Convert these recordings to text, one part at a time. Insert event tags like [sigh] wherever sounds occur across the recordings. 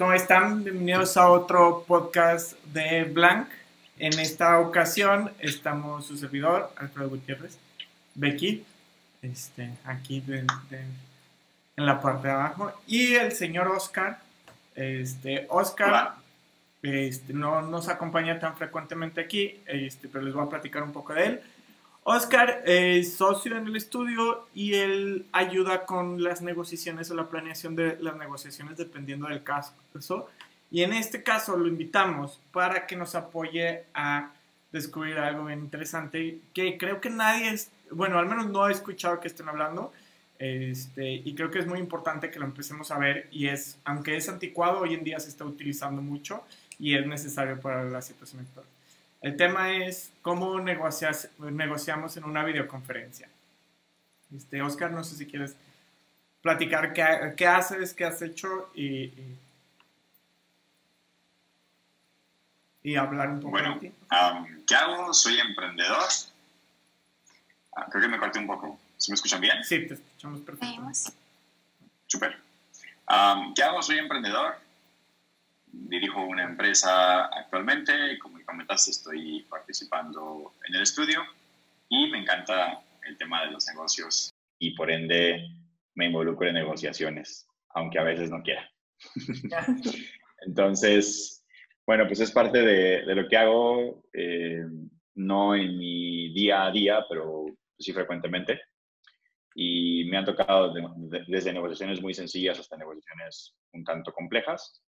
¿cómo están? Bienvenidos a otro podcast de Blank. En esta ocasión estamos su servidor, Alfredo Gutiérrez, Becky, este, aquí en la parte de abajo, y el señor Oscar. Este, Oscar este, no nos acompaña tan frecuentemente aquí, este, pero les voy a platicar un poco de él. Oscar es socio en el estudio y él ayuda con las negociaciones o la planeación de las negociaciones dependiendo del caso. Y en este caso lo invitamos para que nos apoye a descubrir algo bien interesante que creo que nadie, es, bueno, al menos no he escuchado que estén hablando. Este, y creo que es muy importante que lo empecemos a ver y es, aunque es anticuado, hoy en día se está utilizando mucho y es necesario para la situación actual. El tema es cómo negocias, negociamos en una videoconferencia. Este, Oscar, no sé si quieres platicar qué, qué haces, qué has hecho y, y, hablar un poco bueno, de ti. ¿qué hago? Soy emprendedor. Ah, creo que me corté un poco. ¿Se me escuchan bien? Sí, te escuchamos perfectamente. Super. ¿Qué hago? Soy emprendedor dirijo una empresa actualmente, estoy participando en el estudio y me encanta el tema de los negocios y por ende me involucro en negociaciones, aunque a veces no quiera. [laughs] Entonces, bueno, pues es parte de, lo que hago, eh, no en mi día a día, pero sí frecuentemente. Y me han tocado desde negociaciones muy sencillas hasta negociaciones un tanto complejas.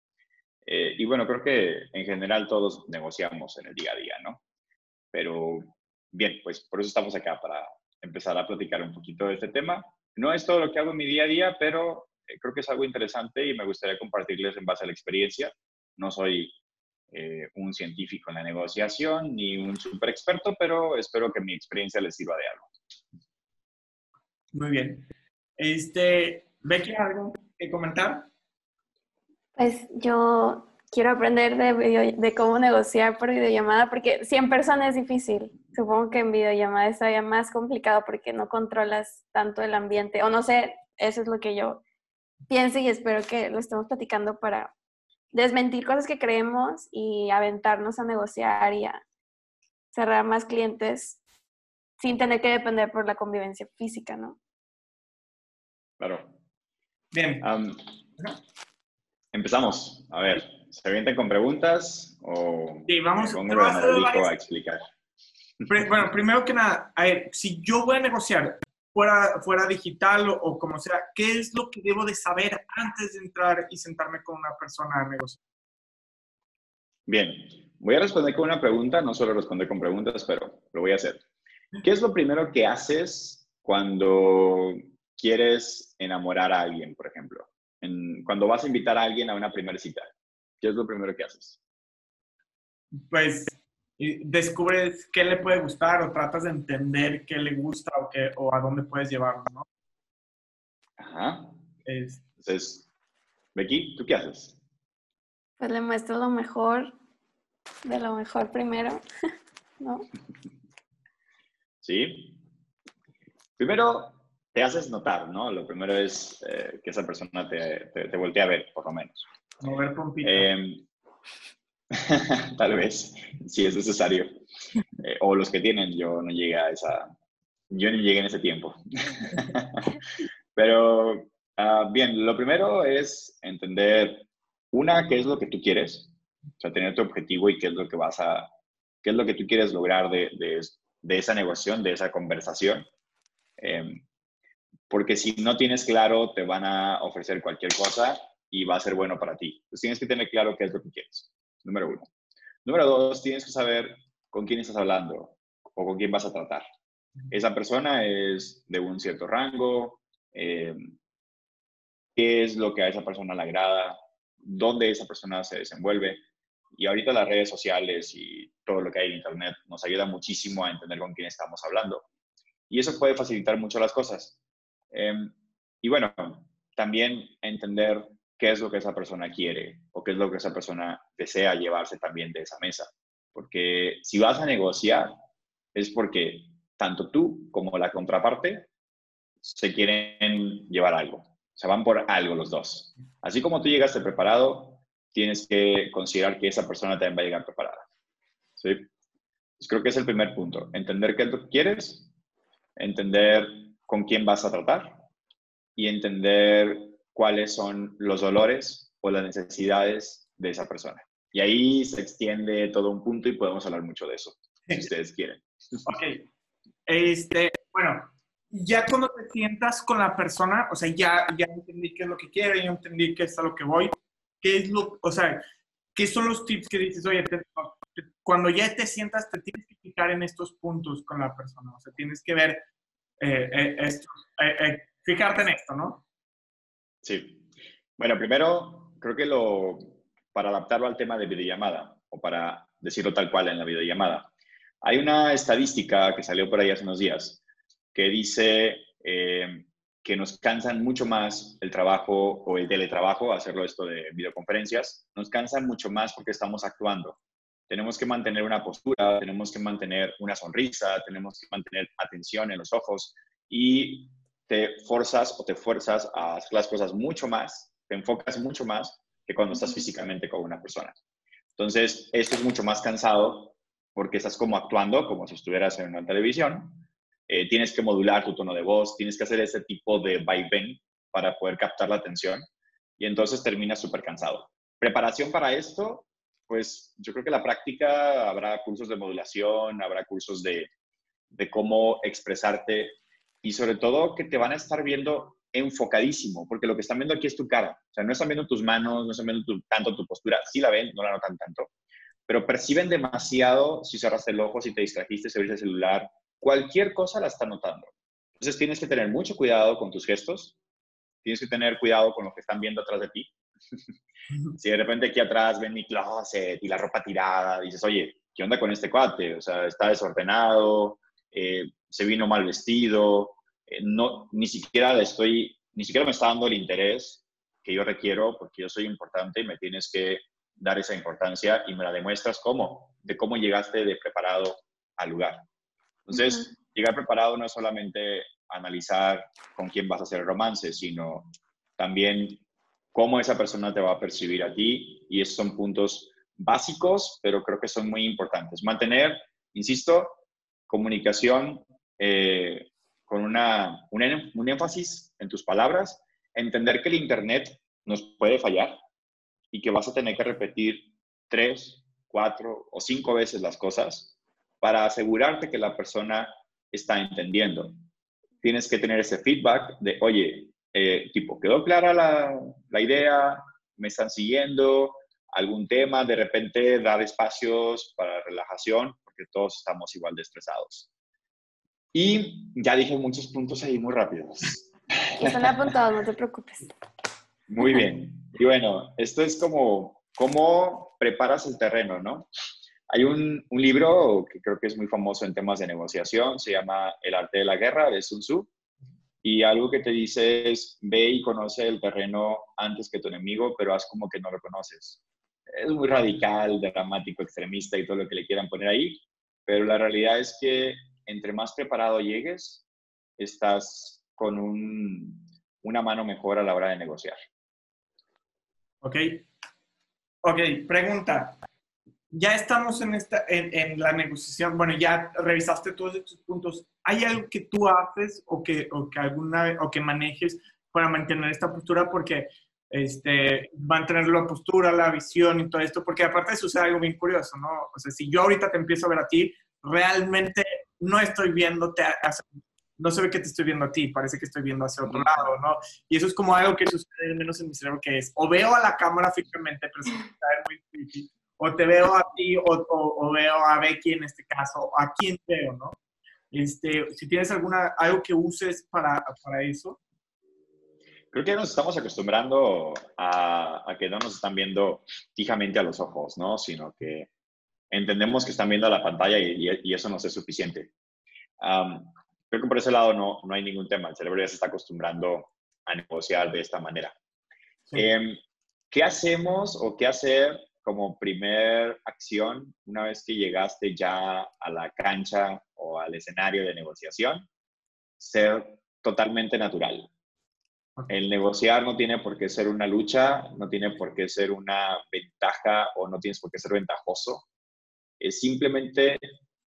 Eh, y bueno, creo que en general todos negociamos en el día a día, ¿no? Pero bien, pues por eso estamos acá, para empezar a platicar un poquito de este tema. No es todo lo que hago en mi día a día, pero eh, creo que es algo interesante y me gustaría compartirles en base a la experiencia. No soy eh, un científico en la negociación ni un super experto, pero espero que mi experiencia les sirva de algo. Muy bien. Este, Becky, ¿algo que comentar? Pues yo quiero aprender de, de cómo negociar por videollamada, porque si en persona es difícil. Supongo que en videollamada es todavía más complicado porque no controlas tanto el ambiente. O no sé, eso es lo que yo pienso y espero que lo estemos platicando para desmentir cosas que creemos y aventarnos a negociar y a cerrar más clientes sin tener que depender por la convivencia física, ¿no? Claro. Bien. Empezamos. A ver, ¿se avientan con preguntas o sí, vamos, pongo a, a explicar? Bueno, primero que nada, a ver, si yo voy a negociar fuera, fuera digital o, como sea, ¿qué es lo que debo de saber antes de entrar y sentarme con una persona a negociar? Bien, voy a responder con una pregunta, no solo responder con preguntas, pero lo voy a hacer. ¿Qué es lo primero que haces cuando quieres enamorar a alguien, por ejemplo? Cuando vas a invitar a alguien a una primera cita? ¿Qué es lo primero que haces? Pues descubres qué le puede gustar o tratas de entender qué le gusta o, qué, o a dónde puedes llevarlo, ¿no? Ajá. Entonces, Becky, ¿tú qué haces? Pues le muestro lo mejor, de lo mejor primero, [laughs] ¿no? [laughs] Sí. Primero, te haces notar, ¿no? Lo primero es eh, que esa persona te, te, voltee a ver, por lo menos. Mover pompita. Eh, [laughs] tal vez, si es necesario. Eh, o los que tienen, yo no llegué a esa, yo no llegué en ese tiempo. [laughs] Pero, ah, bien, lo primero es entender, una, qué es lo que tú quieres, o sea, tener tu objetivo y qué es lo que vas a, qué es lo que tú quieres lograr de, de, de esa negociación, de esa conversación. Eh, porque si no tienes claro, te van a ofrecer cualquier cosa y va a ser bueno para ti. Entonces tienes que tener claro qué es lo que quieres, número uno. Número dos, tienes que saber con quién estás hablando o con quién vas a tratar. Esa persona es de un cierto rango, eh, qué es lo que a esa persona le agrada, dónde esa persona se desenvuelve. Y ahorita las redes sociales y todo lo que hay en Internet nos ayuda muchísimo a entender con quién estamos hablando. Y eso puede facilitar mucho las cosas. Em, y bueno, también entender qué es lo que esa persona quiere o qué es lo que esa persona desea llevarse también de esa mesa. Porque si vas a negociar es porque tanto tú como la contraparte se quieren llevar algo. O sea, van por algo los dos. Así como tú llegaste preparado, tienes que considerar que esa persona también va a llegar preparada. ¿sí? creo que es el primer punto, entender qué es lo que quieres, entender con quién vas a tratar y entender cuáles son los dolores o las necesidades de esa persona. Y ahí se extiende todo un punto y podemos hablar mucho de eso, si ustedes quieren. Ok. Este, bueno, ya cuando te sientas con la persona, o sea, ya, ya entendí qué es lo que quiero, ya entendí qué es a lo que voy, qué es lo, o sea, qué son los tips que dices, oye, cuando ya te sientas, te tienes que fijar en estos puntos con la persona, o sea, tienes que ver eh, eh, esto, eh, fijarte en esto, ¿no? Sí. Bueno, primero, creo que lo, para adaptarlo al tema de videollamada, o para decirlo tal cual en la videollamada, hay una estadística que salió por ahí hace unos días que dice eh, que nos cansan mucho más el trabajo o el teletrabajo, hacerlo esto de videoconferencias, nos cansan mucho más porque estamos actuando. Tenemos que mantener una postura, tenemos que mantener una sonrisa, tenemos que mantener atención en los ojos y te forzas o te fuerzas a hacer las cosas mucho más, te enfocas mucho más que cuando estás físicamente con una persona. Entonces, esto es mucho más cansado porque estás como actuando como si estuvieras en una televisión. Eh, tienes que modular tu tono de voz, tienes que hacer ese tipo de vaivén para poder captar la atención y entonces terminas súper cansado. Preparación para esto, pues yo creo que la práctica, habrá cursos de modulación, habrá cursos de, cómo expresarte y sobre todo que te van a estar viendo enfocadísimo, porque lo que están viendo aquí es tu cara. O sea, no están viendo tus manos, no están viendo tanto tu postura. Sí la ven, no la notan tanto, pero perciben demasiado si cerraste el ojo, si te distrajiste, si abriste el celular. Cualquier cosa la están notando. Entonces tienes que tener mucho cuidado con tus gestos, tienes que tener cuidado con lo que están viendo atrás de ti. Si de repente aquí atrás ven mi closet y la ropa tirada, dices, oye, ¿qué onda con este cuate? O sea, está desordenado, eh, se vino mal vestido, eh, no, ni siquiera le estoy, ni siquiera me está dando el interés que yo requiero porque yo soy importante y me tienes que dar esa importancia y me la demuestras cómo, de cómo llegaste de preparado al lugar. Entonces, llegar preparado no es solamente analizar con quién vas a hacer el romance, sino también cómo esa persona te va a percibir a ti y esos son puntos básicos, pero creo que son muy importantes. Mantener, insisto, comunicación eh, con una, un, énfasis en tus palabras, entender que el Internet nos puede fallar y que vas a tener que repetir tres, cuatro o cinco veces las cosas para asegurarte que la persona está entendiendo. Tienes que tener ese feedback de, oye, eh, tipo, ¿quedó clara la, la, idea? ¿Me están siguiendo? ¿Algún tema? De repente dar espacios para relajación, porque todos estamos igual de estresados. Y ya dije muchos puntos ahí muy rápidos. [laughs] Están apuntados, no te preocupes. Muy bien. Y bueno, esto es como cómo preparas el terreno, ¿no? Hay un, un, libro que creo que es muy famoso en temas de negociación, se llama El arte de la guerra de Sun Tzu. Y algo que te dice es, ve y conoce el terreno antes que tu enemigo, pero haz como que no lo conoces. Es muy radical, dramático, extremista y todo lo que le quieran poner ahí, pero la realidad es que entre más preparado llegues, estás con una mano mejor a la hora de negociar. Ok. Ok, pregunta. Ya estamos en, esta, en, la negociación, bueno, ya revisaste todos estos puntos. ¿Hay algo que tú haces o que, o que, alguna, o que manejes para mantener esta postura? Porque este, mantener la postura, la visión y todo esto, porque aparte sucede algo bien curioso, ¿no? O sea, si yo ahorita te empiezo a ver a ti, realmente no estoy viéndote, no se ve que te estoy viendo a ti, parece que estoy viendo hacia otro lado, ¿no? Y eso es como algo que sucede menos en mi cerebro, que es, o veo a la cámara fijamente, pero se muy creepy, o te veo a ti, o, o, veo a Becky en este caso, a quién veo, ¿no? Este, si tienes alguna, algo que uses para, para eso. Creo que nos estamos acostumbrando a, a, que no nos están viendo fijamente a los ojos, ¿no? Sino que entendemos que están viendo la pantalla y, eso nos es suficiente. creo que por ese lado no, no hay ningún tema. El cerebro ya se está acostumbrando a negociar de esta manera. Em, ¿Qué hacemos o qué hacer como primer acción una vez que llegaste ya a la cancha o al escenario de negociación? Ser totalmente natural. El negociar no tiene por qué ser una lucha, no tiene por qué ser una ventaja o no tienes por qué ser ventajoso. Es simplemente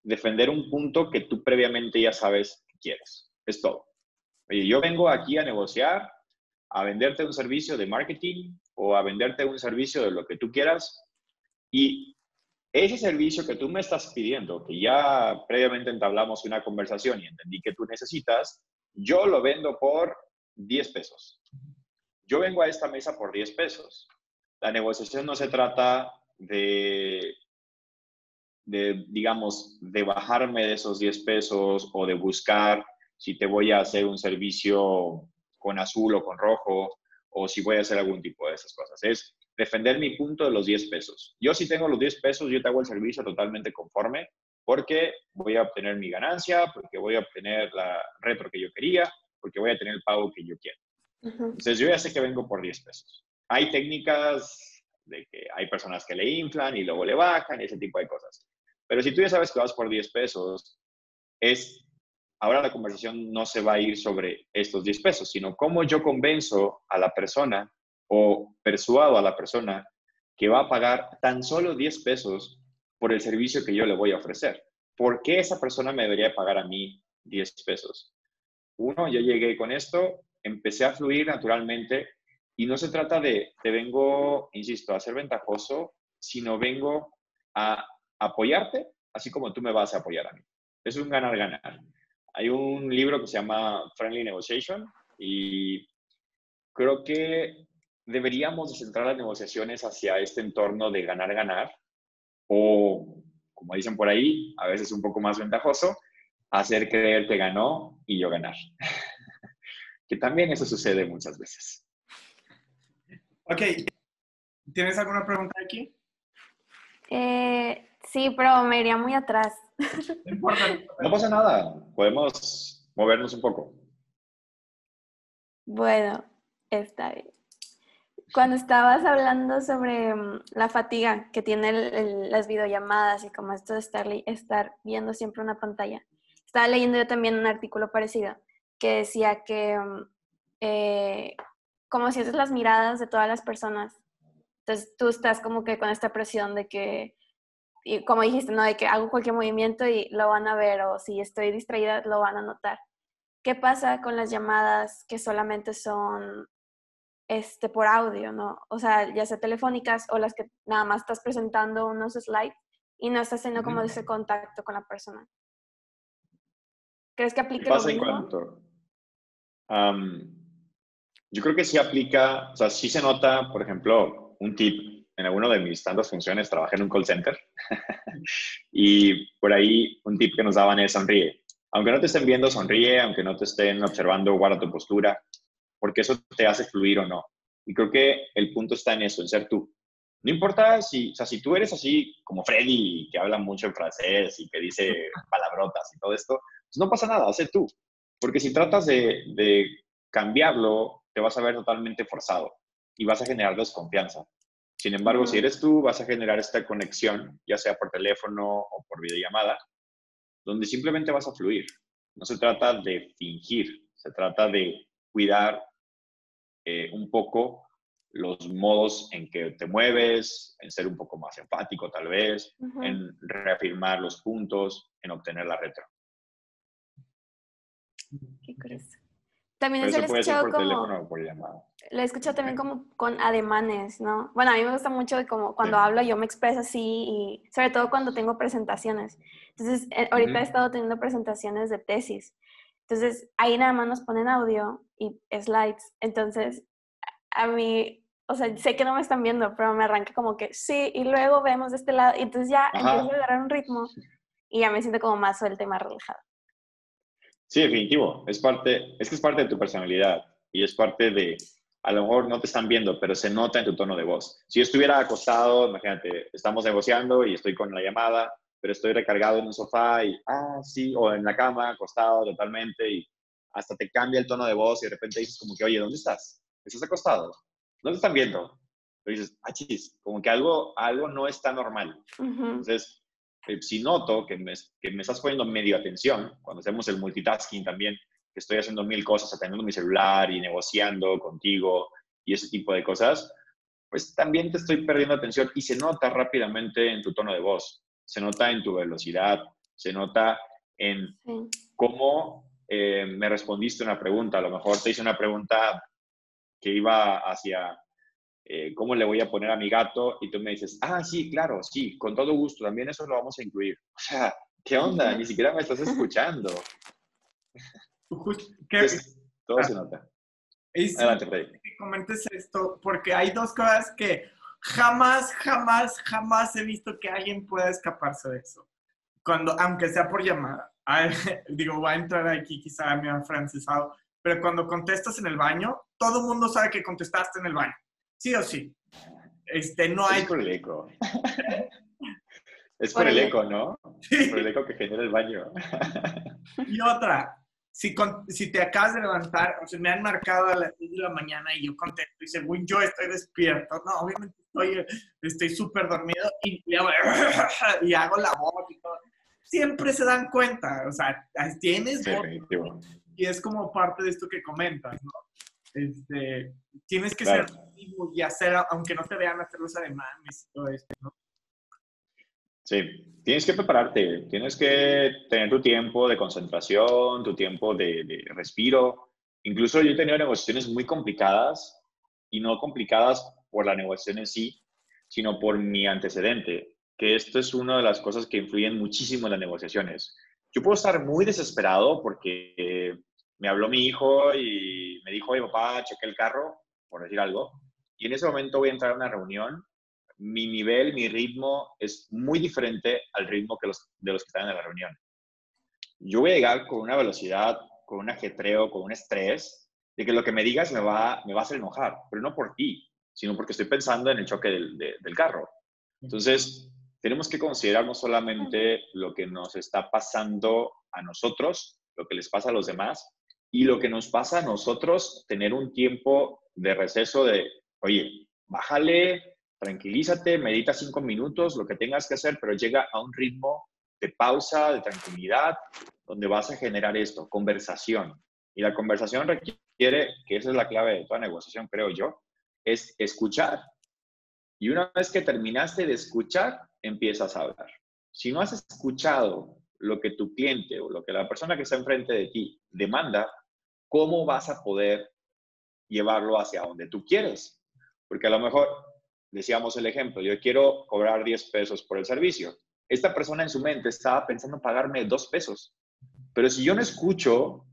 defender un punto que tú previamente ya sabes que quieres. Es todo. Oye, yo vengo aquí a negociar, a venderte un servicio de marketing o a venderte un servicio de lo que tú quieras y ese servicio que tú me estás pidiendo, que ya previamente entablamos una conversación y entendí que tú necesitas, yo lo vendo por 10 pesos. Yo vengo a esta mesa por 10 pesos. La negociación no se trata de, digamos, de bajarme de esos 10 pesos o de buscar si te voy a hacer un servicio con azul o con rojo o si voy a hacer algún tipo de esas cosas. Es defender mi punto de los 10 pesos. Yo si tengo los 10 pesos, yo te hago el servicio totalmente conforme porque voy a obtener mi ganancia, porque voy a obtener la retro que yo quería, porque voy a tener el pago que yo quiero. Entonces yo ya sé que vengo por 10 pesos. Hay técnicas de que hay personas que le inflan y luego le bajan y ese tipo de cosas. Pero si tú ya sabes que vas por 10 pesos, es ahora la conversación no se va a ir sobre estos 10 pesos, sino cómo yo convenzo a la persona o persuado a la persona que va a pagar tan solo 10 pesos por el servicio que yo le voy a ofrecer. ¿Por qué esa persona me debería pagar a mí 10 pesos? Uno, yo llegué con esto, empecé a fluir naturalmente y no se trata de, te vengo, insisto, a ser ventajoso, sino vengo a apoyarte, así como tú me vas a apoyar a mí. Es un ganar-ganar. Hay un libro que se llama Friendly Negotiation y creo que deberíamos centrar las negociaciones hacia este entorno de ganar-ganar o, como dicen por ahí, a veces un poco más ventajoso, hacer creer que ganó y yo ganar. [laughs] que también eso sucede muchas veces. Ok, ¿tienes alguna pregunta aquí? Eh, sí, pero me iría muy atrás. No pasa nada, podemos movernos un poco. Bueno, está bien. Cuando estabas hablando sobre mm, la fatiga que tienen las videollamadas y como esto de estar, estar viendo siempre una pantalla, estaba leyendo yo también un artículo parecido que decía que mm, eh, como si haces las miradas de todas las personas, entonces tú estás como que con esta presión de que, y como dijiste, ¿no? De que hago cualquier movimiento y lo van a ver o si estoy distraída lo van a notar. ¿Qué pasa con las llamadas que solamente son este, por audio, ¿no? O sea, ya sea telefónicas o las que nada más estás presentando unos slides y no estás haciendo como ese contacto con la persona. ¿Crees que aplica pasa lo mismo? En cuanto, yo creo que sí aplica, o sea, sí se nota, por ejemplo, un tip. En alguno de mis tantas funciones trabajé en un call center [laughs] y por ahí un tip que nos daban es sonríe. Aunque no te estén viendo, sonríe, aunque no te estén observando, guarda tu postura, porque eso te hace fluir o no. Y creo que el punto está en eso, en ser tú. No importa si, o sea, si tú eres así como Freddy, que habla mucho en francés y que dice [laughs] palabrotas y todo esto, pues no pasa nada, sé tú. Porque si tratas de, de cambiarlo, te vas a ver totalmente forzado y vas a generar desconfianza. Sin embargo, si eres tú, vas a generar esta conexión, ya sea por teléfono o por videollamada, donde simplemente vas a fluir. No se trata de fingir, se trata de cuidar eh, un poco los modos en que te mueves, en ser un poco más empático tal vez, en reafirmar los puntos, en obtener la retro. Qué curioso. También se lo he escuchado como... Por Lo he escuchado también como con ademanes, ¿no? Bueno, a mí me gusta mucho como cuando hablo yo me expreso así y sobre todo cuando tengo presentaciones. Entonces, eh, ahorita he estado teniendo presentaciones de tesis. Entonces, ahí nada más nos ponen audio y slides. Entonces, a mí, o sea, sé que no me están viendo, pero me arranca como que sí, y luego vemos de este lado. Y entonces ya empiezo a agarrar un ritmo y ya me siento como más suelta y más relajada. Sí, definitivo. Es parte, es que es parte de tu personalidad y es parte de, a lo mejor no te están viendo, pero se nota en tu tono de voz. Si yo estuviera acostado, imagínate, estamos negociando y estoy con la llamada, pero estoy recargado en un sofá y, ah, sí, o en la cama, acostado totalmente y hasta te cambia el tono de voz y de repente dices como que, oye, ¿dónde estás? ¿Estás acostado? No te están viendo. Pero dices, ah, chis, como que algo, algo no está normal. Entonces, eh, si noto que me, que me estás poniendo medio atención, cuando hacemos el multitasking también, que estoy haciendo mil cosas, atendiendo mi celular y negociando contigo y ese tipo de cosas, pues también te estoy perdiendo atención y se nota rápidamente en tu tono de voz, se nota en tu velocidad, se nota en cómo eh, me respondiste una pregunta. A lo mejor te hice una pregunta que iba hacia eh, cómo le voy a poner a mi gato y tú me dices, ah, sí, claro, sí, con todo gusto, también eso lo vamos a incluir. O sea, ¿qué onda? Ni siquiera me estás escuchando. todo se nota. Adelante, Que comentes esto, porque hay dos cosas que jamás, jamás, jamás he visto que alguien pueda escaparse de eso. Cuando, aunque sea por llamada. [laughs] digo, va a entrar aquí quizá mi afrancesado, pero cuando contestas en el baño, todo el mundo sabe que contestaste en el baño. Sí o sí. Este, no hay... Es por el eco. es por, el eco, ¿no? Sí. Por el eco que genera el baño. y otra, si, si te acabas de levantar, o sea, me han marcado a las 10 de la mañana y yo contesto y según yo estoy despierto, no, obviamente estoy súper dormido y, y, hago, [laughs] y, hago, la voz y todo. Siempre se dan cuenta, o sea, tienes voz y es como parte de esto que comentas, ¿no? Este, tienes que ser y hacer, aunque no te vean hacer los ademanes y todo esto, ¿no? Sí, tienes que prepararte, tienes que tener tu tiempo de concentración, tu tiempo de, respiro. Incluso yo he tenido negociaciones muy complicadas y no complicadas por la negociación en sí, sino por mi antecedente, que esto es una de las cosas que influyen muchísimo en las negociaciones. Yo puedo estar muy desesperado porque me habló mi hijo y me dijo, oye papá, cheque el carro, por decir algo, y en ese momento voy a entrar a una reunión mi nivel, mi ritmo es muy diferente al ritmo que los, de los que están en la reunión. Yo voy a llegar con una velocidad, con un ajetreo, con un estrés, de que lo que me digas me va, me va a hacer enojar, pero no por ti, sino porque estoy pensando en el choque del, del carro. Entonces, tenemos que considerar no solamente lo que nos está pasando a nosotros, lo que les pasa a los demás, y lo que nos pasa a nosotros, tener un tiempo de receso de, oye, bájale tranquilízate, medita cinco minutos, lo que tengas que hacer, pero llega a un ritmo de pausa, de tranquilidad, donde vas a generar esto, conversación. Y la conversación requiere, que esa es la clave de toda negociación, creo yo, es escuchar. Y una vez que terminaste de escuchar, empiezas a hablar. Si no has escuchado lo que tu cliente o lo que la persona que está enfrente de ti demanda, ¿cómo vas a poder llevarlo hacia donde tú quieres? Porque a lo mejor decíamos el ejemplo, yo quiero cobrar 10 pesos por el servicio. Esta persona en su mente estaba pensando pagarme 2 pesos. Pero si yo no escucho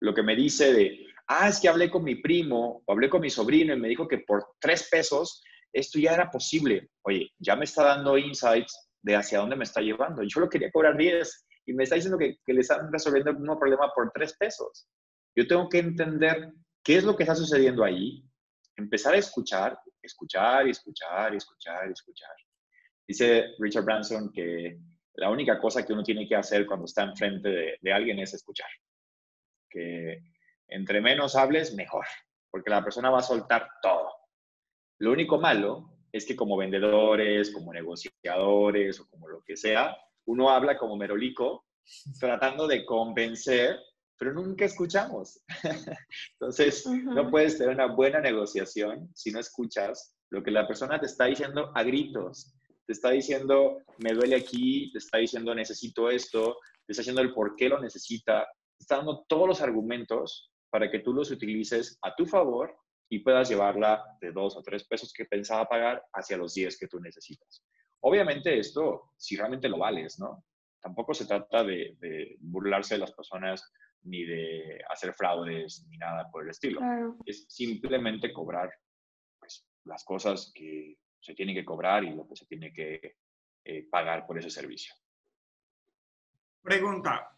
lo que me dice de, ah, es que hablé con mi primo o hablé con mi sobrino y me dijo que por 3 pesos esto ya era posible. Oye, ya me está dando insights de hacia dónde me está llevando. Yo lo quería cobrar 10 y me está diciendo que, que le están resolviendo el problema por 3 pesos. Yo tengo que entender qué es lo que está sucediendo ahí, empezar a escuchar, escuchar y escuchar y escuchar escuchar. Dice Richard Branson que la única cosa que uno tiene que hacer cuando está enfrente de, alguien es escuchar. Que entre menos hables, mejor, porque la persona va a soltar todo. Lo único malo es que como vendedores, como negociadores o como lo que sea, uno habla como merolico [laughs] tratando de convencer pero nunca escuchamos. [laughs] Entonces, no puedes tener una buena negociación si no escuchas lo que la persona te está diciendo a gritos. Te está diciendo, me duele aquí, te está diciendo, necesito esto, te está diciendo el por qué lo necesita. Está dando todos los argumentos para que tú los utilices a tu favor y puedas llevarla de dos o tres pesos que pensaba pagar hacia los diez que tú necesitas. Obviamente esto, si realmente lo vales, ¿no? Tampoco se trata de, de burlarse de las personas ni de hacer fraudes, ni nada por el estilo. Es simplemente cobrar pues, las cosas que se tienen que cobrar y lo que se tiene que eh, pagar por ese servicio. Pregunta,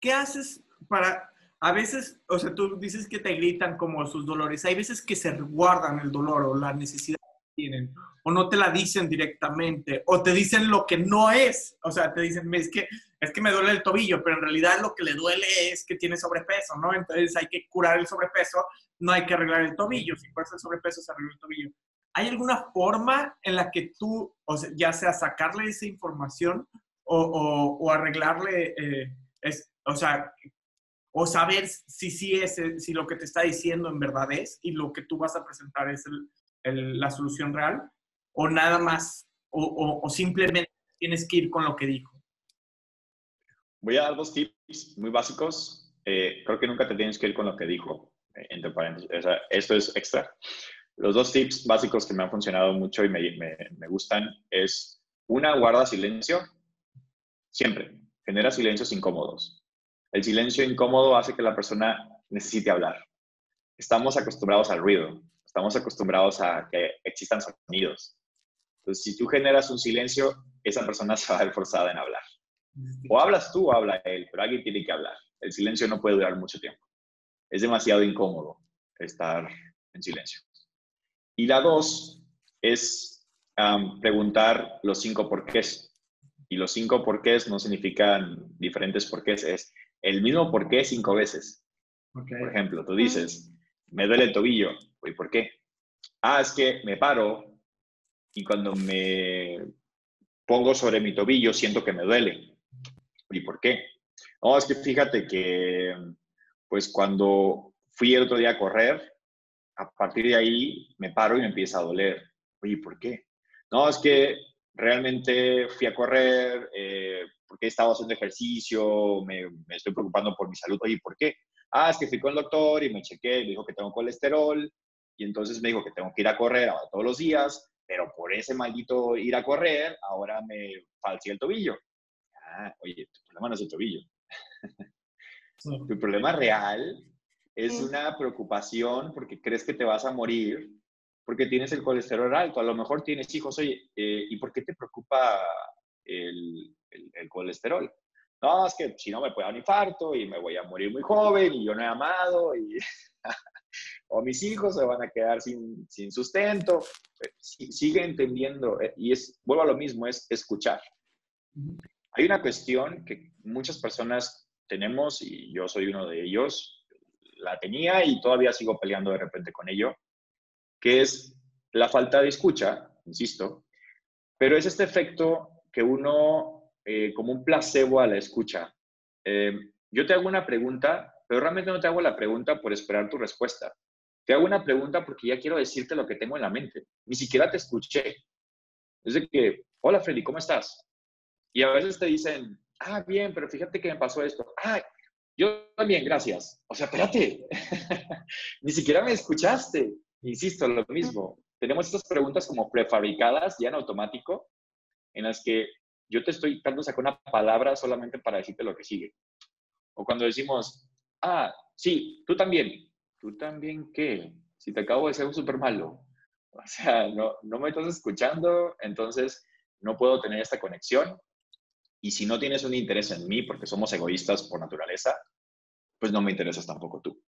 ¿qué haces para, a veces, o sea, tú dices que te gritan como sus dolores, hay veces que se guardan el dolor o la necesidad tienen, o no te la dicen directamente, o te dicen lo que no es, o sea, te dicen, es que, es que me duele el tobillo, pero en realidad lo que le duele es que tiene sobrepeso, ¿no? Entonces hay que curar el sobrepeso, no hay que arreglar el tobillo, si fuerza el sobrepeso se arregla el tobillo. ¿Hay alguna forma en la que tú, o sea, ya sea sacarle esa información o, o, arreglarle, eh, es, o sea, o saber si sí es, si lo que te está diciendo en verdad es y lo que tú vas a presentar es la solución real, o nada más, o, simplemente tienes que ir con lo que dijo. Voy a dar dos tips muy básicos. Eh, creo que nunca te tienes que ir con lo que dijo, eh, entre paréntesis. esto es extra. Los dos tips básicos que me han funcionado mucho y me, me, me gustan es, una, guarda silencio, siempre, genera silencios incómodos. El silencio incómodo hace que la persona necesite hablar. Estamos acostumbrados al ruido, estamos acostumbrados a que existan sonidos. Entonces, si tú generas un silencio, esa persona [laughs] se va a ver forzada en hablar. O hablas tú o habla él, pero alguien tiene que hablar. El silencio no puede durar mucho tiempo. Es demasiado incómodo estar en silencio. Y la dos es preguntar los cinco porqués. Y los cinco porqués no significan diferentes porqués, es el mismo porqué cinco veces. Por ejemplo, tú dices, me duele el tobillo. ¿Y por qué? Ah, es que me paro y cuando me pongo sobre mi tobillo siento que me duele. ¿Y por qué? No, es que fíjate que, pues cuando fui el otro día a correr, a partir de ahí me paro y me empieza a doler. Oye, ¿por qué? No, es que realmente fui a correr eh, porque he estado haciendo ejercicio, me, me, estoy preocupando por mi salud. Oye, ¿por qué? Ah, es que fui con el doctor y me chequé, me dijo que tengo colesterol y entonces me dijo que tengo que ir a correr todos los días, pero por ese maldito ir a correr, ahora me falseé el tobillo. Ah, oye, tu problema no es el tobillo. tu problema real es una preocupación porque crees que te vas a morir porque tienes el colesterol alto. A lo mejor tienes hijos, oye, eh, ¿y por qué te preocupa el, el, colesterol? No, es que si no me puede dar un infarto y me voy a morir muy joven y yo no he amado y [laughs] o mis hijos se van a quedar sin, sin sustento. Sigue entendiendo eh, y es, vuelvo a lo mismo, es escuchar. Hay una cuestión que muchas personas tenemos y yo soy uno de ellos, la tenía y todavía sigo peleando de repente con ello, que es la falta de escucha, insisto, pero es este efecto que uno, eh, como un placebo a la escucha. Eh, yo te hago una pregunta, pero realmente no te hago la pregunta por esperar tu respuesta. Te hago una pregunta porque ya quiero decirte lo que tengo en la mente. Ni siquiera te escuché. Es de que, hola Freddy, ¿cómo estás? Y a veces te dicen, ah, bien, pero fíjate que me pasó esto. Ah, yo también, gracias. O sea, espérate. [laughs] Ni siquiera me escuchaste. Insisto, lo mismo. Tenemos estas preguntas como prefabricadas, ya en automático, en las que yo te estoy dando sacar una palabra solamente para decirte lo que sigue. O cuando decimos, ah, sí, tú también. ¿Tú también qué? Si te acabo de ser un súper malo. [laughs] O sea, no, no me estás escuchando, entonces no puedo tener esta conexión. Y si no tienes un interés en mí, porque somos egoístas por naturaleza, pues no me interesas tampoco tú.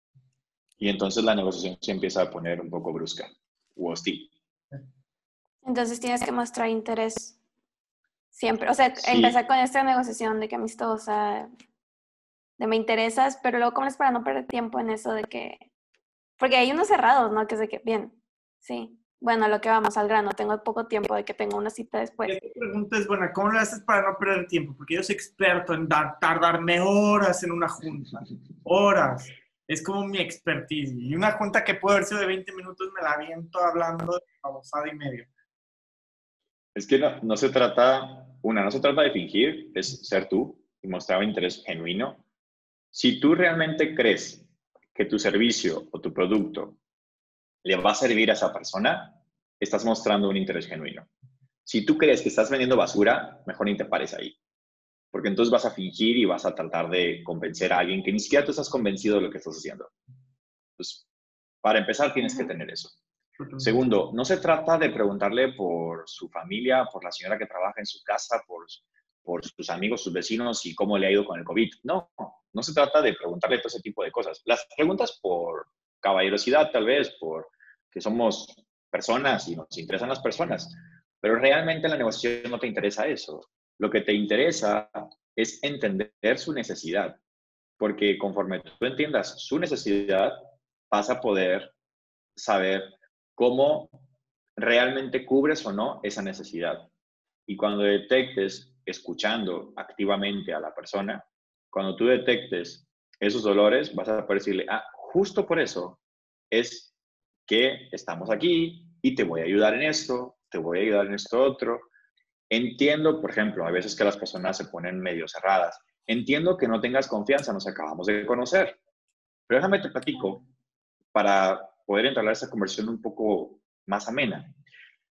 Y entonces la negociación se empieza a poner un poco brusca o hostil. Entonces tienes que mostrar interés siempre. O sea, empezar con esta negociación de que amistosa, de me interesas, pero luego cómo es para no perder tiempo en eso de que... Porque hay unos cerrados, ¿no? Que es de que, bien, sí, bueno, lo que vamos al grano, tengo poco tiempo de que tengo una cita después. Esta pregunta es buena, ¿cómo lo haces para no perder tiempo? Porque yo soy experto en dar, tardarme horas en una junta, horas. Es como mi expertise. Y una junta que puede haber sido de 20 minutos me la aviento hablando de babosada y medio. Es que no, no se trata, una, no se trata de fingir, es ser tú y mostrar un interés genuino. Si tú realmente crees que tu servicio o tu producto le va a servir a esa persona, estás mostrando un interés genuino. Si tú crees que estás vendiendo basura, mejor ni te pares ahí. Porque entonces vas a fingir y vas a tratar de convencer a alguien que ni siquiera tú estás convencido de lo que estás haciendo. Pues, para empezar, tienes que tener eso. Segundo, no se trata de preguntarle por su familia, por la señora que trabaja en su casa, por, por sus amigos, sus vecinos y cómo le ha ido con el COVID. No, no se trata de preguntarle todo ese tipo de cosas. Las preguntas por caballerosidad tal vez, por que somos personas y nos interesan las personas, pero realmente en la negociación no te interesa eso. Lo que te interesa es entender su necesidad, porque conforme tú entiendas su necesidad, vas a poder saber cómo realmente cubres o no esa necesidad. Y cuando detectes, escuchando activamente a la persona, cuando tú detectes esos dolores, vas a poder decirle, ah, justo por eso es que estamos aquí y te voy a ayudar en esto, te voy a ayudar en esto otro. Entiendo, por ejemplo, a veces que las personas se ponen medio cerradas. Entiendo que no tengas confianza, nos acabamos de conocer. Pero déjame te platico para poder entrar a esa conversión un poco más amena.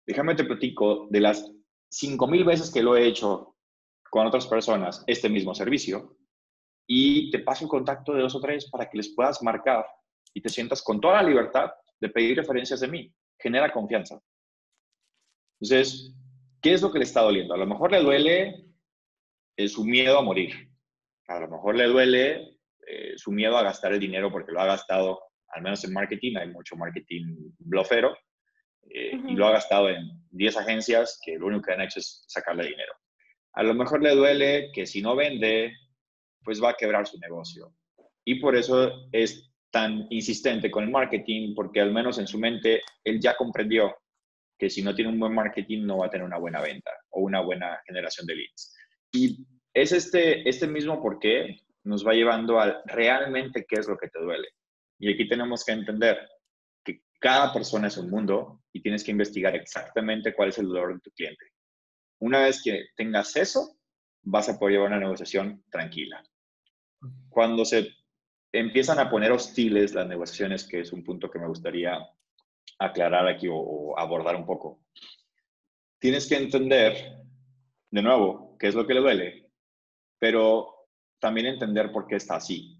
Déjame te platico de las 5.000 veces que lo he hecho con otras personas este mismo servicio y te paso el contacto de dos o tres para que les puedas marcar y te sientas con toda la libertad de pedir referencias de mí. Genera confianza. Entonces, ¿qué es lo que le está doliendo? A lo mejor le duele eh, su miedo a morir. A lo mejor le duele eh, su miedo a gastar el dinero porque lo ha gastado, al menos en marketing, hay mucho marketing blofero, eh, y lo ha gastado en 10 agencias que lo único que han hecho es sacarle dinero. A lo mejor le duele que si no vende, pues va a quebrar su negocio. Y por eso es tan insistente con el marketing, porque al menos en su mente él ya comprendió que si no tiene un buen marketing no va a tener una buena venta o una buena generación de leads. Y es este, este mismo por qué nos va llevando a realmente qué es lo que te duele. Y aquí tenemos que entender que cada persona es un mundo y tienes que investigar exactamente cuál es el dolor de tu cliente. Una vez que tengas eso, vas a poder llevar una negociación tranquila. Cuando se empiezan a poner hostiles las negociaciones, que es un punto que me gustaría aclarar aquí o, abordar un poco. Tienes que entender, de nuevo, qué es lo que le duele, pero también entender por qué está así.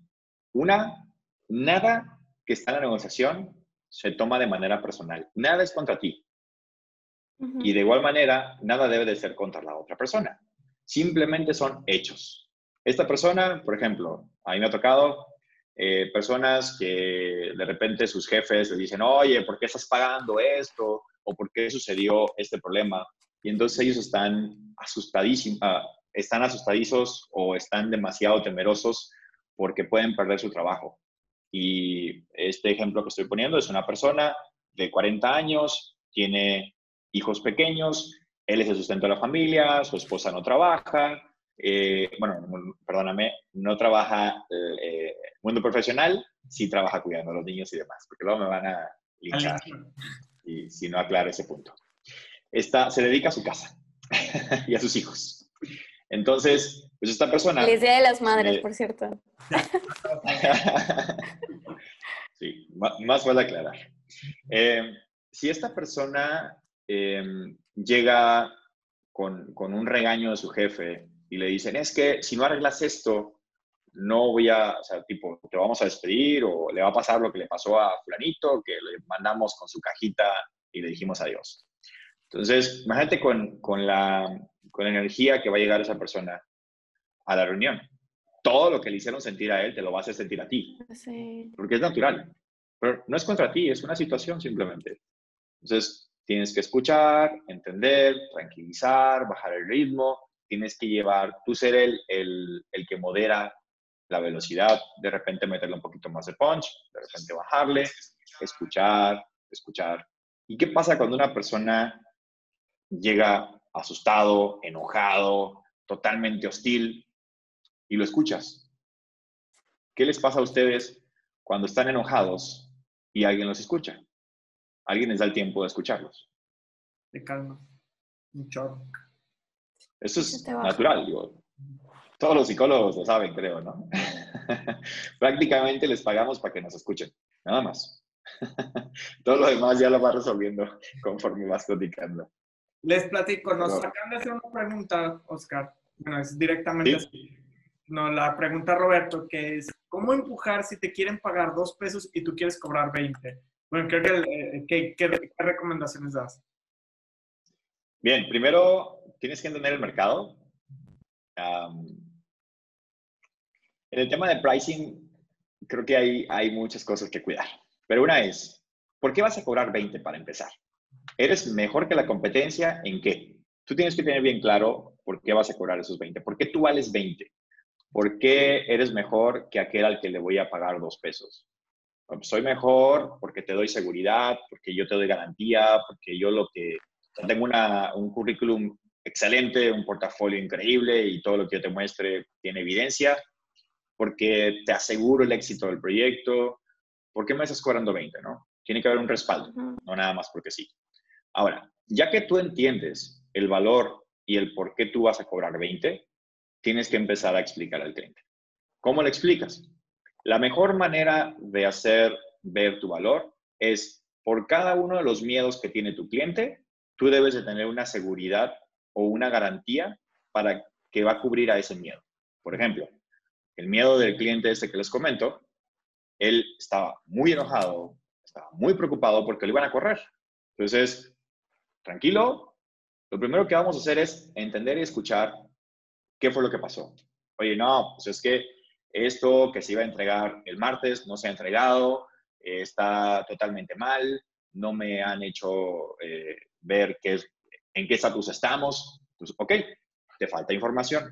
Una, nada que está en la negociación se toma de manera personal. Nada es contra ti. Y de igual manera, nada debe de ser contra la otra persona. Simplemente son hechos. Esta persona, por ejemplo, a mí me ha tocado eh, personas que de repente sus jefes le dicen, oye, ¿por qué estás pagando esto? ¿O por qué sucedió este problema? Y entonces ellos están asustadísimos, ah, están asustadizos o están demasiado temerosos porque pueden perder su trabajo. Y este ejemplo que estoy poniendo es una persona de 40 años, tiene hijos pequeños, él es el sustento de la familia, su esposa no trabaja, eh, bueno, perdóname, no trabaja eh, mundo profesional, sí trabaja cuidando a los niños y demás, porque luego me van a linchar y si no aclaro ese punto. Esta, se dedica a su casa [laughs] y a sus hijos. Entonces, pues esta persona... Feliz Día de las Madres, por cierto. [laughs] sí, más, vale aclarar. Eh, si esta persona em, llega con, con, un regaño de su jefe y le dicen, es que si no arreglas esto, no voy a, o sea, tipo, te vamos a despedir o le va a pasar lo que le pasó a fulanito, que le mandamos con su cajita y le dijimos adiós. Entonces, imagínate con, con, la, con la energía que va a llegar esa persona a la reunión. Todo lo que le hicieron sentir a él te lo va a hacer sentir a ti. Sí. Porque es natural. Pero no es contra ti, es una situación simplemente. Entonces, tienes que escuchar, entender, tranquilizar, bajar el ritmo, tienes que llevar, tú ser el, el, el, que modera la velocidad, de repente meterle un poquito más de punch, de repente bajarle, escuchar, escuchar. ¿Y qué pasa cuando una persona llega asustado, enojado, totalmente hostil y lo escuchas? ¿Qué les pasa a ustedes cuando están enojados y alguien los escucha? Alguien les da el tiempo de escucharlos. De calma. Un chorro. Eso es natural, digo. Todos los psicólogos lo saben, creo, ¿no? [laughs] Prácticamente les pagamos para que nos escuchen, nada más. [laughs] Todo lo demás ya lo va resolviendo [laughs] conforme vas platicando. Les platico, nos acaban de hacer una pregunta, Oscar. Bueno, es directamente así. No, la pregunta Roberto, que es, ¿cómo empujar si te quieren pagar dos pesos y tú quieres cobrar 20? Bueno, creo que, eh, ¿qué, qué recomendaciones das? Bien, primero tienes que entender el mercado. en el tema de pricing, creo que hay, hay muchas cosas que cuidar. Pero una es, ¿por qué vas a cobrar 20 para empezar? ¿Eres mejor que la competencia en qué? Tú tienes que tener bien claro por qué vas a cobrar esos 20. ¿Por qué tú vales 20? ¿Por qué eres mejor que aquel al que le voy a pagar dos pesos? soy mejor porque te doy seguridad, porque yo te doy garantía, porque yo lo que tengo una, un currículum excelente, un portafolio increíble y todo lo que yo te muestre tiene evidencia. porque te aseguro el éxito del proyecto. ¿Por qué me estás cobrando 20, no? Tiene que haber un respaldo, no nada más porque sí. Ahora, ya que tú entiendes el valor y el por qué tú vas a cobrar 20, tienes que empezar a explicar al cliente. ¿Cómo le explicas? La mejor manera de hacer ver tu valor es por cada uno de los miedos que tiene tu cliente, tú debes de tener una seguridad o una garantía para que va a cubrir a ese miedo. Por ejemplo, el miedo del cliente este que les comento, él estaba muy enojado, estaba muy preocupado porque lo iban a correr. Entonces, tranquilo, lo primero que vamos a hacer es entender y escuchar qué fue lo que pasó. Oye, no, pues es que esto que se iba a entregar el martes no se ha entregado, está totalmente mal, no me han hecho eh, ver qué en qué estatus estamos. Pues, ok, te falta información.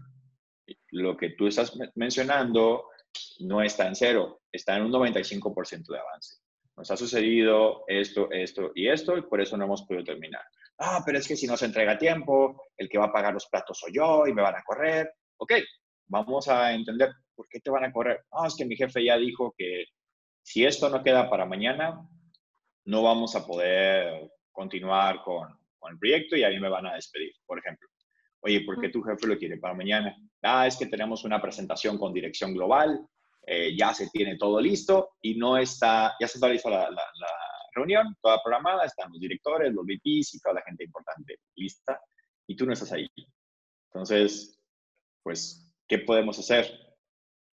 Lo que tú estás mencionando no está en cero, está en un 95% de avance. Nos ha sucedido esto, esto y esto, y por eso no hemos podido terminar. Ah, pero es que si no se entrega a tiempo, el que va a pagar los platos soy yo y me van a correr. Ok, vamos a entender por qué te van a correr. Ah, es que mi jefe ya dijo que si esto no queda para mañana, no vamos a poder continuar con, con el proyecto y a mí me van a despedir, por ejemplo. Oye, ¿por qué tu jefe lo quiere para mañana? Ah, es que tenemos una presentación con dirección global, eh, ya se tiene todo listo y no está, ya se está lista la, la, reunión, toda programada, están los directores, los VPs y toda la gente importante lista y tú no estás ahí. Entonces, pues, ¿qué podemos hacer?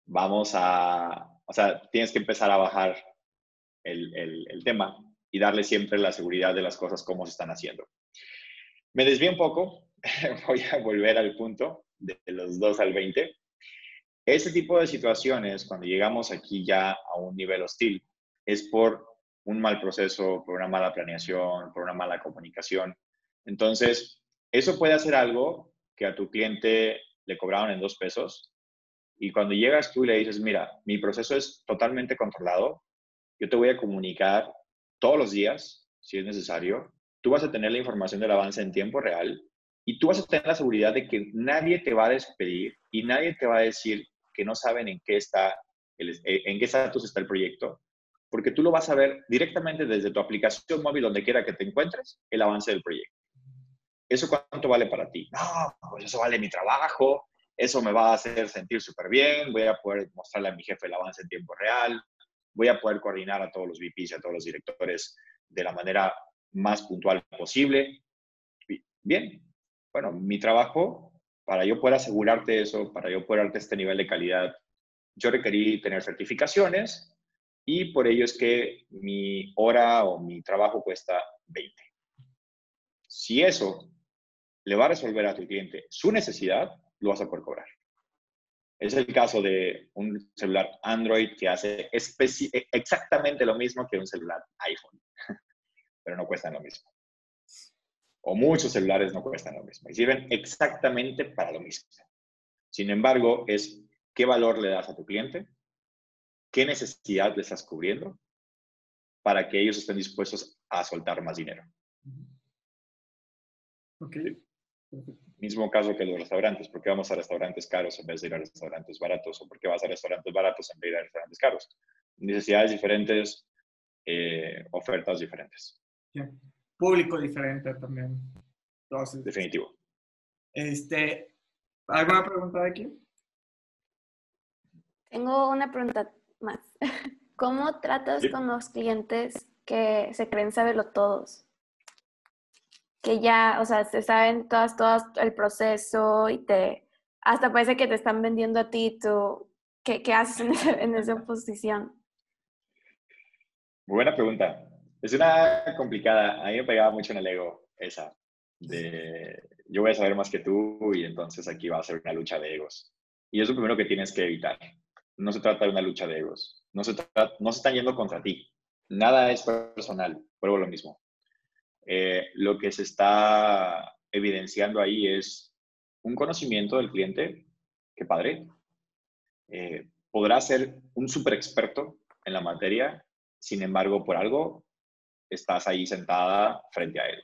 Vamos a, o sea, tienes que empezar a bajar el, el, el tema y darle siempre la seguridad de las cosas como se están haciendo. Me desvío un poco, [laughs] voy a volver al punto de los 2 al 20. Ese tipo de situaciones, cuando llegamos aquí ya a un nivel hostil, es por un mal proceso, por una mala planeación, por una mala comunicación. Entonces, eso puede hacer algo que a tu cliente le cobraron en dos pesos y cuando llegas tú y le dices, mira, mi proceso es totalmente controlado, yo te voy a comunicar todos los días, si es necesario, tú vas a tener la información del avance en tiempo real y tú vas a tener la seguridad de que nadie te va a despedir y nadie te va a decir que no saben en qué está eh, en qué estatus está el proyecto, porque tú lo vas a ver directamente desde tu aplicación móvil donde quiera que te encuentres el avance del proyecto. ¿Eso cuánto vale para ti? No, pues eso vale mi trabajo, eso me va a hacer sentir súper bien, voy a poder mostrarle a mi jefe el avance en tiempo real, voy a poder coordinar a todos los VPs y a todos los directores de la manera más puntual posible. Bien, bueno, mi trabajo, para yo poder asegurarte eso, para yo poder darte este nivel de calidad, yo requerí tener certificaciones y por ello es que mi hora o mi trabajo cuesta 20. Si eso le va a resolver a tu cliente su necesidad, lo vas a poder cobrar. Es el caso de un celular Android que hace exactamente lo mismo que un celular iPhone [laughs] pero no cuestan lo mismo. O muchos celulares no cuestan lo mismo y sirven exactamente para lo mismo. Sin embargo, es qué valor le das a tu cliente, qué necesidad le estás cubriendo para que ellos estén dispuestos a soltar más dinero. Ok. Mismo caso que los restaurantes. ¿Por qué vamos a restaurantes caros en vez de ir a restaurantes baratos? ¿O por qué vas a restaurantes baratos en vez de ir a restaurantes caros? Necesidades diferentes, eh, ofertas diferentes. Público diferente también. Definitivo. Este, ¿Alguna pregunta de aquí? Tengo una pregunta más. [laughs] ¿Cómo tratas con los clientes que se creen saberlo todos? Que ya, o sea, se saben todas, todas el proceso y te, hasta parece que te están vendiendo a ti, tú, ¿qué, qué haces en, en esa [laughs] posición? Buena pregunta. Es una complicada. A mí me pegaba mucho en el ego esa. De yo voy a saber más que tú y entonces aquí va a ser una lucha de egos. Y es lo primero que tienes que evitar. No se trata de una lucha de egos. No se, no se están yendo contra ti. Nada es personal. Pruebo lo mismo. Eh, lo que se está evidenciando ahí es un conocimiento del cliente. Qué padre. Eh, podrá ser un super experto en la materia. Sin embargo, por algo estás ahí sentada frente a él.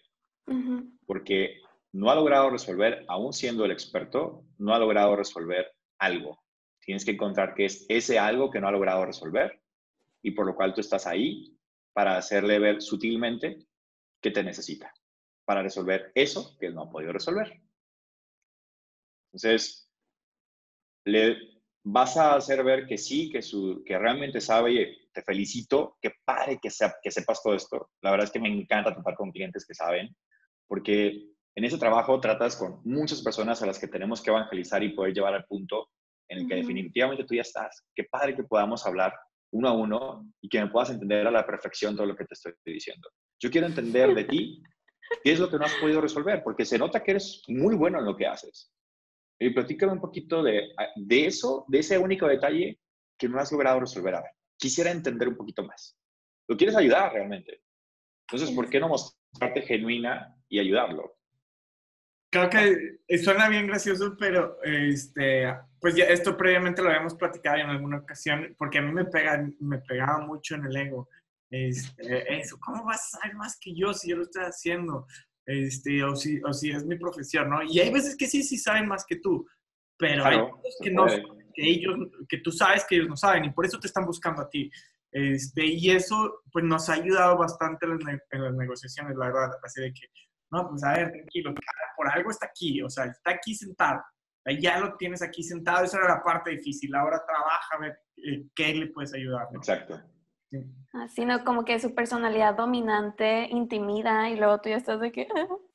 Porque no ha logrado resolver, aún siendo el experto, no ha logrado resolver algo. Tienes que encontrar qué es ese algo que no ha logrado resolver y por lo cual tú estás ahí para hacerle ver sutilmente que te necesita para resolver eso que él no ha podido resolver. Entonces, le vas a hacer ver que sí, que, su, que realmente sabe, y te felicito, que pare que, que sepas todo esto. La verdad es que me encanta tratar con clientes que saben, porque en ese trabajo tratas con muchas personas a las que tenemos que evangelizar y poder llevar al punto en el que definitivamente tú ya estás. Qué padre que podamos hablar uno a uno y que me puedas entender a la perfección todo lo que te estoy diciendo. Yo quiero entender de ti [laughs] qué es lo que no has podido resolver, porque se nota que eres muy bueno en lo que haces. Y platícame un poquito de, de eso, de ese único detalle que no has logrado resolver. A ver, quisiera entender un poquito más. Lo quieres ayudar realmente. Entonces, ¿por qué no mostrarte genuina y ayudarlo? Creo que suena bien gracioso, pero este, pues ya esto previamente lo habíamos platicado en alguna ocasión, porque a mí me, pega, me pegaba mucho en el ego. Este, eso, ¿cómo vas a saber más que yo si yo lo estoy haciendo? Este, o, si, o si es mi profesión, ¿no? Y hay veces que sí, sí saben más que tú, pero hay veces que no, que ellos, que tú sabes que ellos no saben y por eso te están buscando a ti. Este, y eso, pues nos ha ayudado bastante en las, en las negociaciones, la verdad, así de que, no, pues a ver, tranquilo, por algo está aquí, o sea, está aquí sentado, ya lo tienes aquí sentado, esa era la parte difícil, ahora trabaja a ver eh, qué le puedes ayudar. Exacto. Así, ¿no? Como que su personalidad dominante intimida y luego tú ya estás de que... [laughs]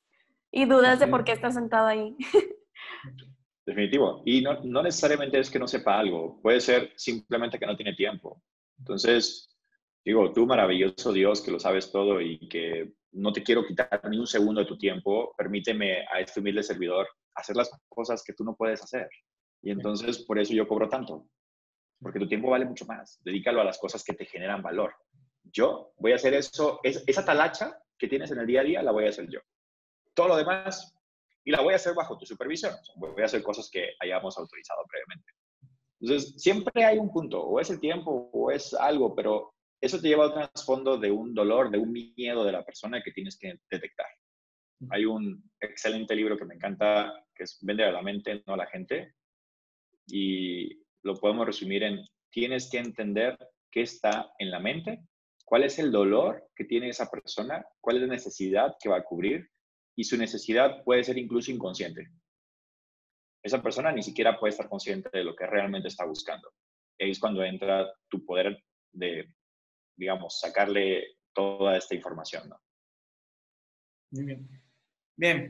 y dudas de por qué estás sentado ahí. [laughs] Definitivo. Y no, no, necesariamente es que no sepa algo, puede ser simplemente que no tiene tiempo. Entonces, digo, tú maravilloso Dios que lo sabes todo y que no te quiero quitar ni un segundo de tu tiempo, permíteme a este humilde servidor hacer las cosas que tú no puedes hacer. Y entonces por eso yo cobro tanto, porque tu tiempo vale mucho más. Dedícalo a las cosas que te generan valor. Yo voy a hacer eso, esa talacha que tienes en el día a día la voy a hacer yo. Todo lo demás, y la voy a hacer bajo tu supervisión. Voy a hacer cosas que hayamos autorizado previamente. Entonces, siempre hay un punto, o es el tiempo, o es algo, pero eso te lleva al trasfondo de un dolor, de un miedo de la persona que tienes que detectar. Hay un excelente libro que me encanta, que es Vende a la mente, no a la gente. Y lo podemos resumir en, tienes que entender qué está en la mente, cuál es el dolor que tiene esa persona, cuál es la necesidad que va a cubrir y su necesidad puede ser incluso inconsciente. Esa persona ni siquiera puede estar consciente de lo que realmente está buscando. Es cuando entra tu poder de, digamos, sacarle toda esta información. ¿no? Muy bien. Bien,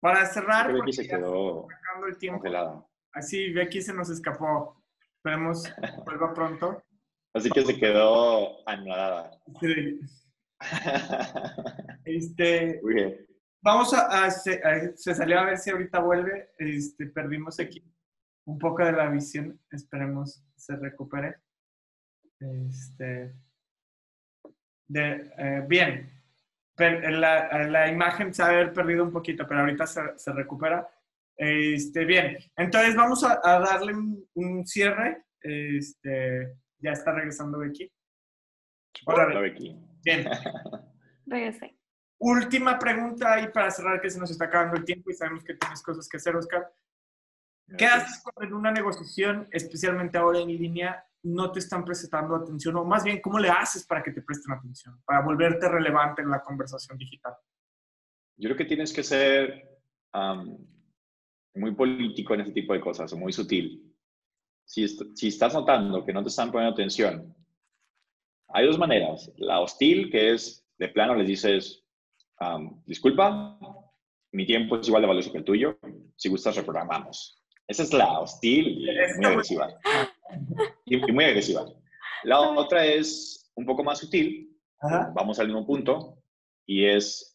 para cerrar, Becky se quedó el tiempo. Así, Becky se nos escapó. Esperemos vuelva pronto. [laughs] Así que se quedó anulada. Sí. [laughs] este, Muy bien. Vamos a, se, salió a ver si ahorita vuelve. Este, perdimos aquí un poco de la visión. Esperemos se recupere. Este, de, eh, bien. La, la, imagen se ha haber perdido un poquito, pero ahorita se, se recupera. Este, bien, entonces vamos a, darle un, cierre. Este, ya está regresando Becky. Hola, Becky. Bien. [laughs] Regresé. Última pregunta y para cerrar que se nos está acabando el tiempo y sabemos que tienes cosas que hacer, Oscar. ¿Qué haces cuando en una negociación, especialmente ahora en línea, no te están prestando atención? O más bien, ¿cómo le haces para que te presten atención? Para volverte relevante en la conversación digital. Yo creo que tienes que ser muy político en este tipo de cosas, muy sutil. Si, si estás notando que no te están poniendo atención, hay dos maneras. La hostil, que es de plano les dices, disculpa, mi tiempo es igual de valioso que el tuyo, si gustas reprogramamos. Esa es la hostil y muy agresiva. Y, muy agresiva. La otra es un poco más sutil, vamos al mismo punto, y es,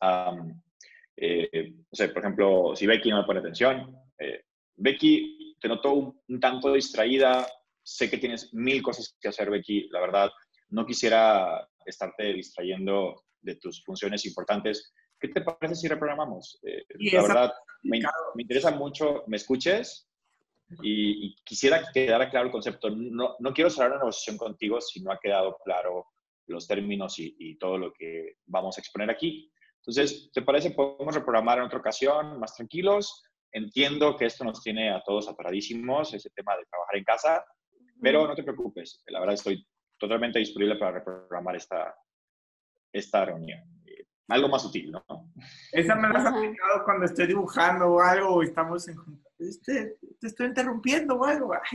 eh, no sé, por ejemplo, si Becky no me pone atención, eh, Becky, te noto un, tanto distraída. Sé que tienes mil cosas que hacer, Becky. La verdad, no quisiera estarte distrayendo de tus funciones importantes. ¿Qué te parece si reprogramamos? Eh, la verdad, me, interesa mucho, me escuches y, quisiera que quedara claro el concepto. No, no, quiero cerrar una negociación contigo si no ha quedado claro los términos y, y, todo lo que vamos a exponer aquí. Entonces, ¿te parece? Podemos reprogramar en otra ocasión, más tranquilos. Entiendo que esto nos tiene a todos atoradísimos, ese tema de trabajar en casa, Pero no te preocupes, la verdad estoy totalmente disponible para reprogramar esta, esta reunión. Algo más útil, ¿no? Esa me la has aplicado cuando estoy dibujando o algo, estamos en... Este, te estoy interrumpiendo o algo. [laughs]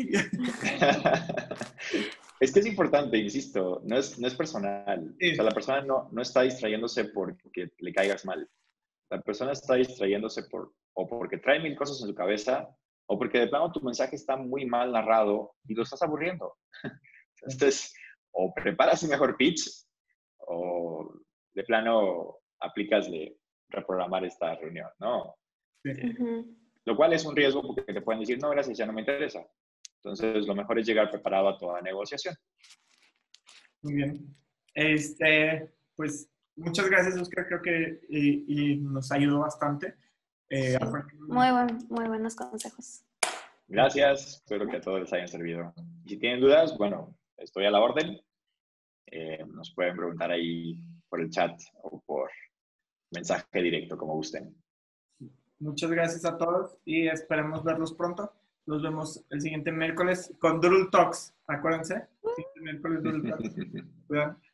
es que es importante, insisto, no es, no es personal. O sea, la persona no, no está distrayéndose porque le caigas mal. La persona está distrayéndose por, o porque trae mil cosas en su cabeza o porque de plano tu mensaje está muy mal narrado y lo estás aburriendo. [laughs] Entonces, o preparas un mejor pitch o de plano aplicas de reprogramar esta reunión, ¿no? Lo cual es un riesgo porque te pueden decir, no, gracias, ya no me interesa. Entonces, lo mejor es llegar preparado a toda negociación. Muy bien. Este, pues, muchas gracias, Oscar. Creo que y, nos ayudó bastante. Eh, muy, buen, muy buenos consejos. Gracias, espero que a todos les hayan servido. Si tienen dudas, bueno, estoy a la orden. Eh, nos pueden preguntar ahí por el chat o por mensaje directo, como gusten. Muchas gracias a todos y esperemos verlos pronto. Nos vemos el siguiente miércoles con Drul Talks. Acuérdense. El siguiente miércoles Drul Talks. [laughs]